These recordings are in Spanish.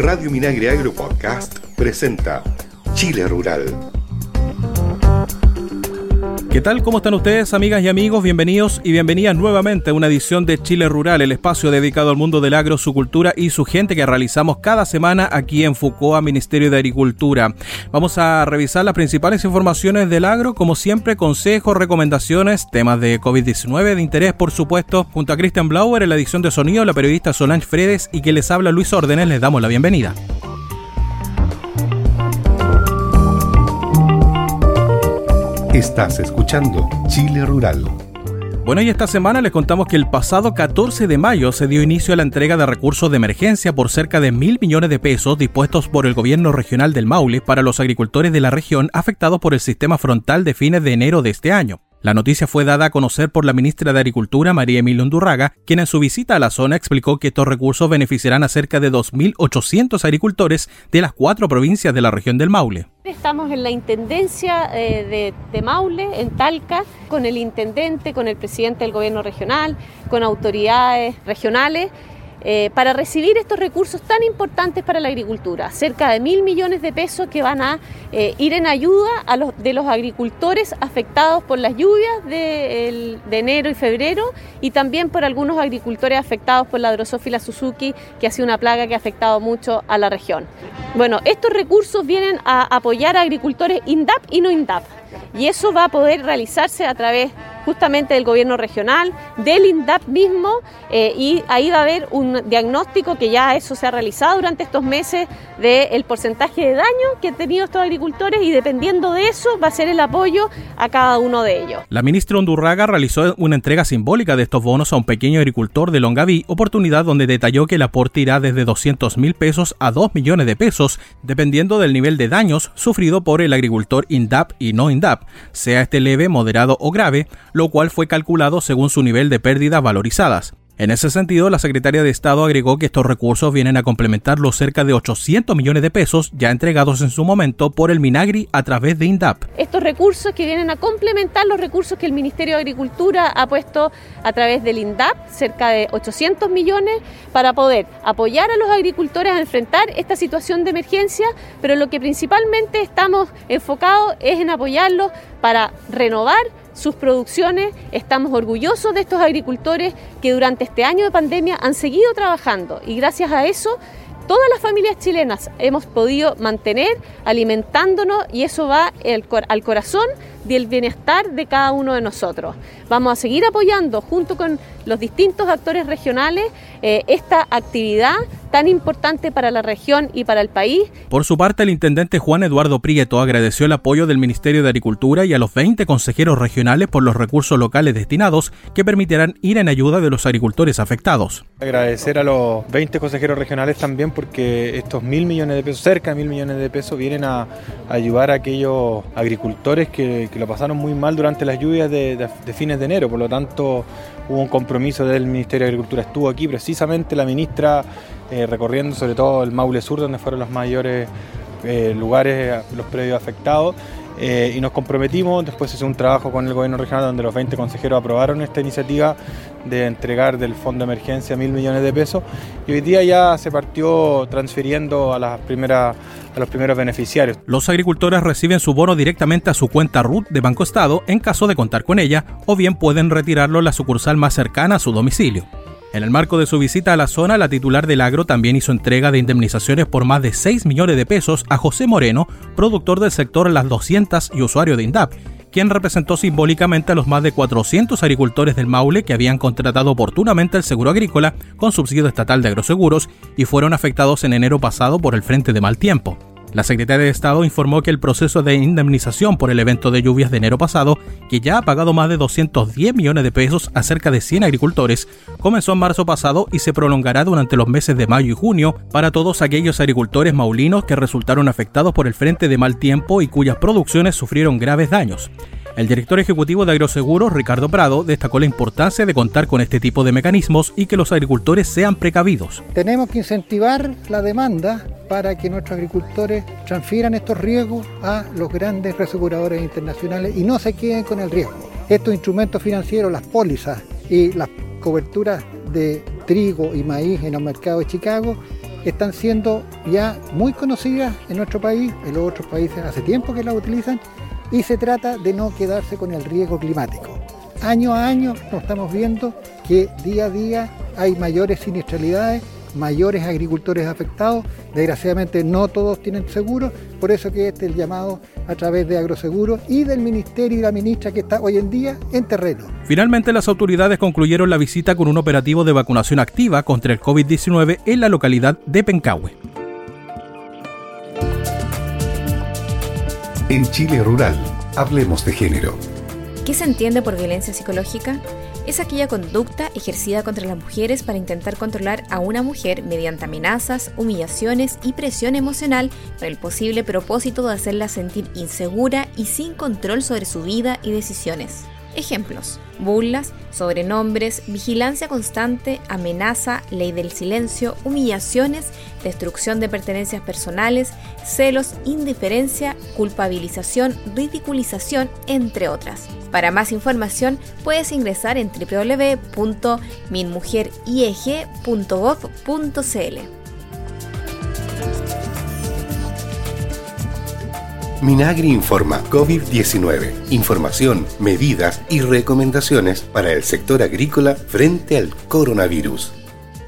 Radio Minagre Agro Podcast presenta Chile Rural. ¿Qué tal? ¿Cómo están ustedes, amigas y amigos? Bienvenidos y bienvenidas nuevamente a una edición de Chile Rural, el espacio dedicado al mundo del agro, su cultura y su gente que realizamos cada semana aquí en Fucoa, Ministerio de Agricultura. Vamos a revisar las principales informaciones del agro, como siempre, consejos, recomendaciones, temas de COVID-19 de interés, por supuesto, junto a Christian Blauer en la edición de sonido, la periodista Solange Fredes y que les habla Luis Órdenes, les damos la bienvenida. Estás escuchando Chile Rural. Bueno, y esta semana les contamos que el pasado 14 de mayo se dio inicio a la entrega de recursos de emergencia por cerca de mil millones de pesos dispuestos por el gobierno regional del Maule para los agricultores de la región afectados por el sistema frontal de fines de enero de este año. La noticia fue dada a conocer por la ministra de Agricultura, María Emilia Undurraga, quien en su visita a la zona explicó que estos recursos beneficiarán a cerca de 2.800 agricultores de las cuatro provincias de la región del Maule. Estamos en la Intendencia eh, de, de, Maule, en Talca, con el intendente, con el presidente del gobierno regional, con autoridades regionales eh, para recibir estos recursos tan importantes para la agricultura, cerca de mil millones de pesos que van a eh, ir en ayuda a los, de los agricultores afectados por las lluvias de, enero y febrero y también por algunos agricultores afectados por la drosófila Suzuki, que ha sido una plaga que ha afectado mucho a la región. Bueno, estos recursos vienen a apoyar a agricultores INDAP y no INDAP y eso va a poder realizarse a través justamente del gobierno regional, del INDAP mismo, eh, y ahí va a haber un diagnóstico que ya eso se ha realizado durante estos meses del porcentaje de daño que han tenido estos agricultores y dependiendo de eso va a ser el apoyo a cada uno de ellos. La ministra Undurraga realizó una entrega simbólica de estos bonos a un pequeño agricultor de Longaví, oportunidad donde detalló que el aporte irá desde 200 mil pesos a 2 millones de pesos, dependiendo del nivel de daños sufrido por el agricultor INDAP y no INDAP, sea este leve, moderado o grave, lo cual fue calculado según su nivel de pérdidas valorizadas. En ese sentido, la secretaria de Estado agregó que estos recursos vienen a complementar los cerca de 800 millones de pesos ya entregados en su momento por el Minagri a través de INDAP. Estos recursos que vienen a complementar los recursos que el Ministerio de Agricultura ha puesto a través del INDAP, cerca de 800 millones, para poder apoyar a los agricultores a enfrentar esta situación de emergencia, pero lo que principalmente estamos enfocados es en apoyarlos para renovar sus producciones. Estamos orgullosos de estos agricultores que durante este año de pandemia han seguido trabajando y gracias a eso todas las familias chilenas hemos podido mantener alimentándonos y eso va al corazón del bienestar de cada uno de nosotros. Vamos a seguir apoyando junto con los distintos actores regionales eh, esta actividad tan importante para la región y para el país. Por su parte, el intendente Juan Eduardo Prieto agradeció el apoyo del Ministerio de Agricultura y a los 20 consejeros regionales por los recursos locales destinados que permitirán ir en ayuda de los agricultores afectados. Agradecer a los 20 consejeros regionales también porque estos mil millones de pesos, cerca de mil millones de pesos, vienen a ayudar a aquellos agricultores que, que lo pasaron muy mal durante las lluvias de, de, de fines de enero. Por lo tanto, hubo un compromiso del Ministerio de Agricultura. Estuvo aquí precisamente la ministra eh, recorriendo sobre todo el Maule Sur, donde fueron los mayores eh, lugares, los predios afectados. Eh, y nos comprometimos, después hice un trabajo con el gobierno regional donde los 20 consejeros aprobaron esta iniciativa de entregar del fondo de emergencia mil millones de pesos y hoy día ya se partió transfiriendo a las primeras a los primeros beneficiarios. Los agricultores reciben su bono directamente a su cuenta RUT de Banco Estado en caso de contar con ella o bien pueden retirarlo en la sucursal más cercana a su domicilio. En el marco de su visita a la zona, la titular del agro también hizo entrega de indemnizaciones por más de 6 millones de pesos a José Moreno, productor del sector Las 200 y usuario de INDAP, quien representó simbólicamente a los más de 400 agricultores del Maule que habían contratado oportunamente el seguro agrícola con subsidio estatal de agroseguros y fueron afectados en enero pasado por el frente de mal tiempo. La Secretaría de Estado informó que el proceso de indemnización por el evento de lluvias de enero pasado, que ya ha pagado más de 210 millones de pesos a cerca de 100 agricultores, comenzó en marzo pasado y se prolongará durante los meses de mayo y junio para todos aquellos agricultores maulinos que resultaron afectados por el frente de mal tiempo y cuyas producciones sufrieron graves daños. El director ejecutivo de Agroseguros, Ricardo Prado, destacó la importancia de contar con este tipo de mecanismos y que los agricultores sean precavidos. Tenemos que incentivar la demanda para que nuestros agricultores transfieran estos riesgos a los grandes reaseguradores internacionales y no se queden con el riesgo. Estos instrumentos financieros, las pólizas y las coberturas de trigo y maíz en el mercado de Chicago están siendo ya muy conocidas en nuestro país, en los otros países hace tiempo que las utilizan, y se trata de no quedarse con el riesgo climático. Año a año nos estamos viendo que día a día hay mayores siniestralidades mayores agricultores afectados. Desgraciadamente no todos tienen seguro, por eso que este es el llamado a través de Agroseguro y del Ministerio y la ministra que está hoy en día en terreno. Finalmente las autoridades concluyeron la visita con un operativo de vacunación activa contra el COVID-19 en la localidad de Pencahue. En Chile Rural, hablemos de género. ¿Qué se entiende por violencia psicológica? es aquella conducta ejercida contra las mujeres para intentar controlar a una mujer mediante amenazas, humillaciones y presión emocional con el posible propósito de hacerla sentir insegura y sin control sobre su vida y decisiones. Ejemplos: burlas, sobrenombres, vigilancia constante, amenaza, ley del silencio, humillaciones, destrucción de pertenencias personales, celos, indiferencia, culpabilización, ridiculización, entre otras. Para más información puedes ingresar en www.minmujerieg.gov.cl. Minagri informa COVID-19, información, medidas y recomendaciones para el sector agrícola frente al coronavirus.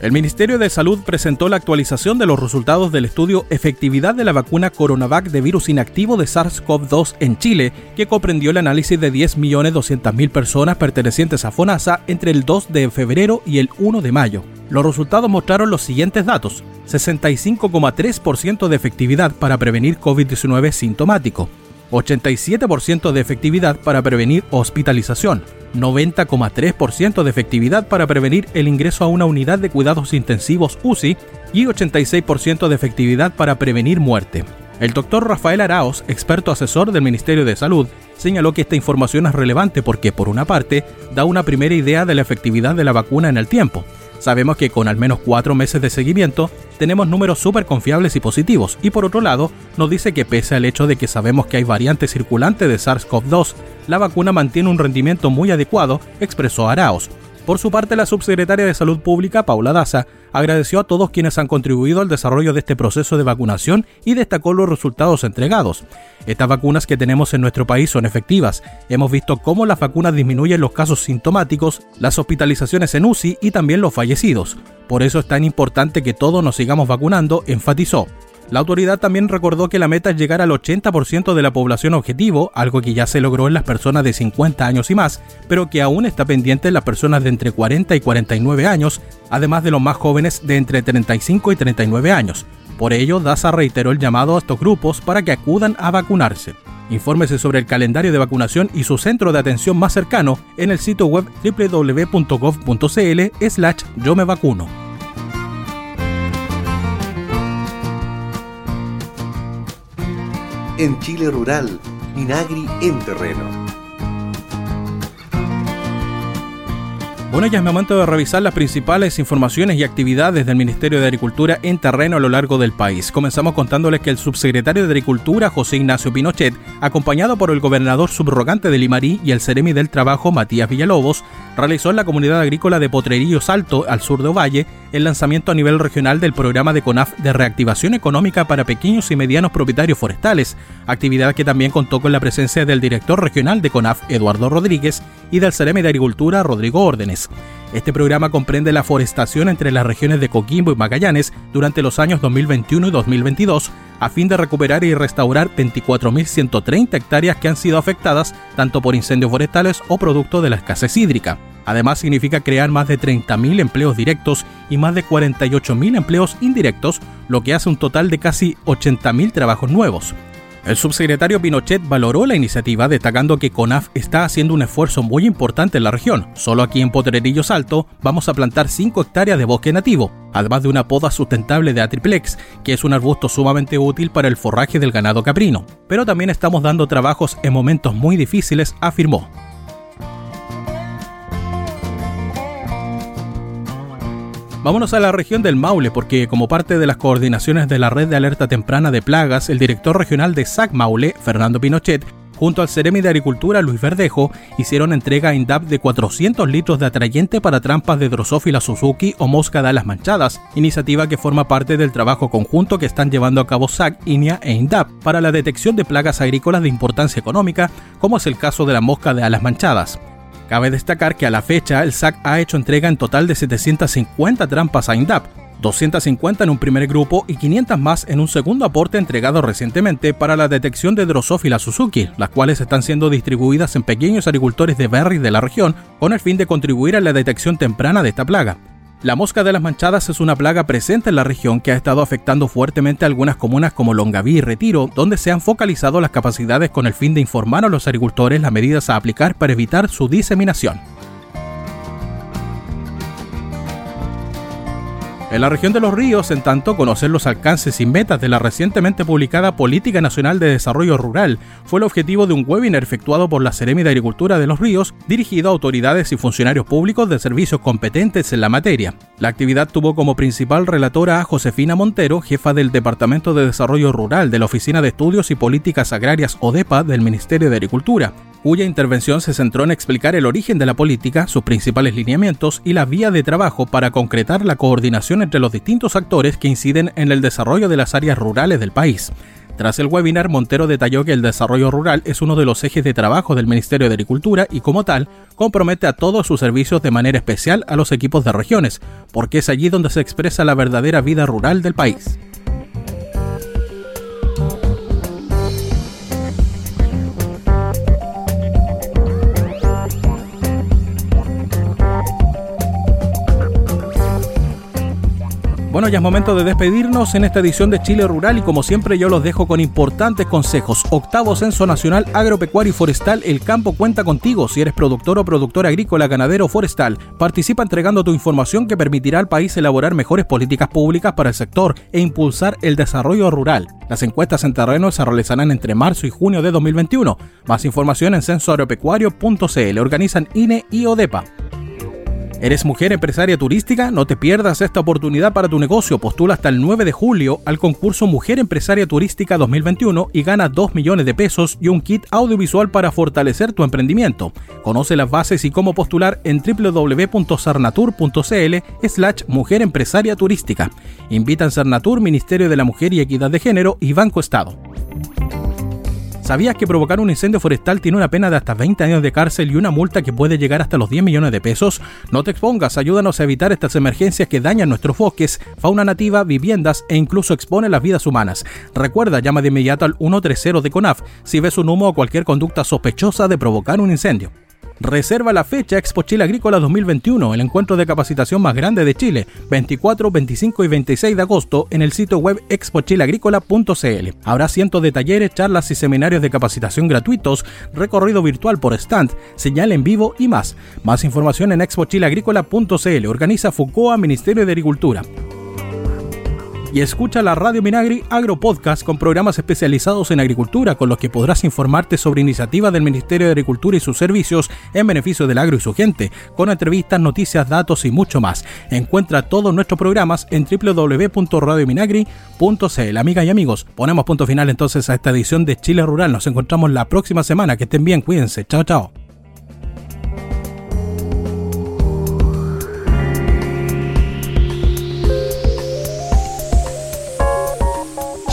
El Ministerio de Salud presentó la actualización de los resultados del estudio Efectividad de la vacuna Coronavac de virus inactivo de SARS-CoV-2 en Chile, que comprendió el análisis de 10.200.000 personas pertenecientes a FONASA entre el 2 de febrero y el 1 de mayo. Los resultados mostraron los siguientes datos. 65,3% de efectividad para prevenir COVID-19 sintomático, 87% de efectividad para prevenir hospitalización, 90,3% de efectividad para prevenir el ingreso a una unidad de cuidados intensivos UCI y 86% de efectividad para prevenir muerte. El doctor Rafael Araos, experto asesor del Ministerio de Salud, señaló que esta información es relevante porque, por una parte, da una primera idea de la efectividad de la vacuna en el tiempo, Sabemos que con al menos cuatro meses de seguimiento tenemos números súper confiables y positivos y por otro lado nos dice que pese al hecho de que sabemos que hay variantes circulantes de SARS-CoV-2, la vacuna mantiene un rendimiento muy adecuado, expresó Araos. Por su parte, la subsecretaria de Salud Pública, Paula Daza, agradeció a todos quienes han contribuido al desarrollo de este proceso de vacunación y destacó los resultados entregados. Estas vacunas que tenemos en nuestro país son efectivas. Hemos visto cómo las vacunas disminuyen los casos sintomáticos, las hospitalizaciones en UCI y también los fallecidos. Por eso es tan importante que todos nos sigamos vacunando, enfatizó. La autoridad también recordó que la meta es llegar al 80% de la población objetivo, algo que ya se logró en las personas de 50 años y más, pero que aún está pendiente en las personas de entre 40 y 49 años, además de los más jóvenes de entre 35 y 39 años. Por ello, DASA reiteró el llamado a estos grupos para que acudan a vacunarse. Infórmese sobre el calendario de vacunación y su centro de atención más cercano en el sitio web www.gov.cl slash yo me vacuno. En Chile Rural, Minagri en terreno. Bueno, ya es momento de revisar las principales informaciones y actividades del Ministerio de Agricultura en terreno a lo largo del país. Comenzamos contándoles que el subsecretario de Agricultura, José Ignacio Pinochet, acompañado por el gobernador subrogante de Limarí y el Ceremi del Trabajo, Matías Villalobos, realizó en la comunidad agrícola de Potrerillo Salto, al sur de Ovalle, el lanzamiento a nivel regional del programa de CONAF de reactivación económica para pequeños y medianos propietarios forestales, actividad que también contó con la presencia del director regional de CONAF, Eduardo Rodríguez, y del Ceremi de Agricultura, Rodrigo Órdenes. Este programa comprende la forestación entre las regiones de Coquimbo y Magallanes durante los años 2021 y 2022, a fin de recuperar y restaurar 24.130 hectáreas que han sido afectadas tanto por incendios forestales o producto de la escasez hídrica. Además significa crear más de 30.000 empleos directos y más de 48.000 empleos indirectos, lo que hace un total de casi 80.000 trabajos nuevos. El subsecretario Pinochet valoró la iniciativa destacando que CONAF está haciendo un esfuerzo muy importante en la región. Solo aquí en Potrerillos Alto vamos a plantar 5 hectáreas de bosque nativo, además de una poda sustentable de Atriplex, que es un arbusto sumamente útil para el forraje del ganado caprino. Pero también estamos dando trabajos en momentos muy difíciles, afirmó. Vámonos a la región del Maule porque como parte de las coordinaciones de la red de alerta temprana de plagas, el director regional de SAC Maule, Fernando Pinochet, junto al Ceremi de Agricultura Luis Verdejo, hicieron entrega a INDAP de 400 litros de atrayente para trampas de Drosophila Suzuki o mosca de alas manchadas, iniciativa que forma parte del trabajo conjunto que están llevando a cabo SAC, INIA e INDAP para la detección de plagas agrícolas de importancia económica, como es el caso de la mosca de alas manchadas. Cabe destacar que a la fecha el SAC ha hecho entrega en total de 750 trampas a INDAP, 250 en un primer grupo y 500 más en un segundo aporte entregado recientemente para la detección de Drosophila Suzuki, las cuales están siendo distribuidas en pequeños agricultores de berries de la región con el fin de contribuir a la detección temprana de esta plaga. La mosca de las manchadas es una plaga presente en la región que ha estado afectando fuertemente a algunas comunas como Longaví y Retiro, donde se han focalizado las capacidades con el fin de informar a los agricultores las medidas a aplicar para evitar su diseminación. En la región de los ríos, en tanto, conocer los alcances y metas de la recientemente publicada Política Nacional de Desarrollo Rural fue el objetivo de un webinar efectuado por la Seremi de Agricultura de los Ríos, dirigido a autoridades y funcionarios públicos de servicios competentes en la materia. La actividad tuvo como principal relatora a Josefina Montero, jefa del Departamento de Desarrollo Rural de la Oficina de Estudios y Políticas Agrarias ODEPA del Ministerio de Agricultura, cuya intervención se centró en explicar el origen de la política, sus principales lineamientos y la vía de trabajo para concretar la coordinación entre los distintos actores que inciden en el desarrollo de las áreas rurales del país. Tras el webinar, Montero detalló que el desarrollo rural es uno de los ejes de trabajo del Ministerio de Agricultura y como tal compromete a todos sus servicios de manera especial a los equipos de regiones, porque es allí donde se expresa la verdadera vida rural del país. Bueno, ya es momento de despedirnos en esta edición de Chile Rural y como siempre yo los dejo con importantes consejos. Octavo Censo Nacional Agropecuario y Forestal, el campo cuenta contigo. Si eres productor o productora agrícola, ganadero o forestal, participa entregando tu información que permitirá al país elaborar mejores políticas públicas para el sector e impulsar el desarrollo rural. Las encuestas en terreno se realizarán entre marzo y junio de 2021. Más información en censoagropecuario.cl. Organizan INE y ODEPA. ¿Eres mujer empresaria turística? No te pierdas esta oportunidad para tu negocio. Postula hasta el 9 de julio al concurso Mujer Empresaria Turística 2021 y gana 2 millones de pesos y un kit audiovisual para fortalecer tu emprendimiento. Conoce las bases y cómo postular en www.sarnatur.cl slash Mujer Empresaria Turística. Invitan Sarnatur, Ministerio de la Mujer y Equidad de Género y Banco Estado. ¿Sabías que provocar un incendio forestal tiene una pena de hasta 20 años de cárcel y una multa que puede llegar hasta los 10 millones de pesos? No te expongas, ayúdanos a evitar estas emergencias que dañan nuestros bosques, fauna nativa, viviendas e incluso exponen las vidas humanas. Recuerda, llama de inmediato al 130 de CONAF si ves un humo o cualquier conducta sospechosa de provocar un incendio. Reserva la fecha Expo Chile Agrícola 2021, el encuentro de capacitación más grande de Chile, 24, 25 y 26 de agosto en el sitio web expochileagrícola.cl. Habrá cientos de talleres, charlas y seminarios de capacitación gratuitos, recorrido virtual por stand, señal en vivo y más. Más información en expochileagrícola.cl. Organiza FUCOA Ministerio de Agricultura y escucha la Radio Minagri Agro Podcast con programas especializados en agricultura con los que podrás informarte sobre iniciativas del Ministerio de Agricultura y sus servicios en beneficio del agro y su gente, con entrevistas, noticias, datos y mucho más. Encuentra todos nuestros programas en www.radiominagri.cl. Amigas y amigos, ponemos punto final entonces a esta edición de Chile Rural. Nos encontramos la próxima semana. Que estén bien, cuídense. Chao, chao.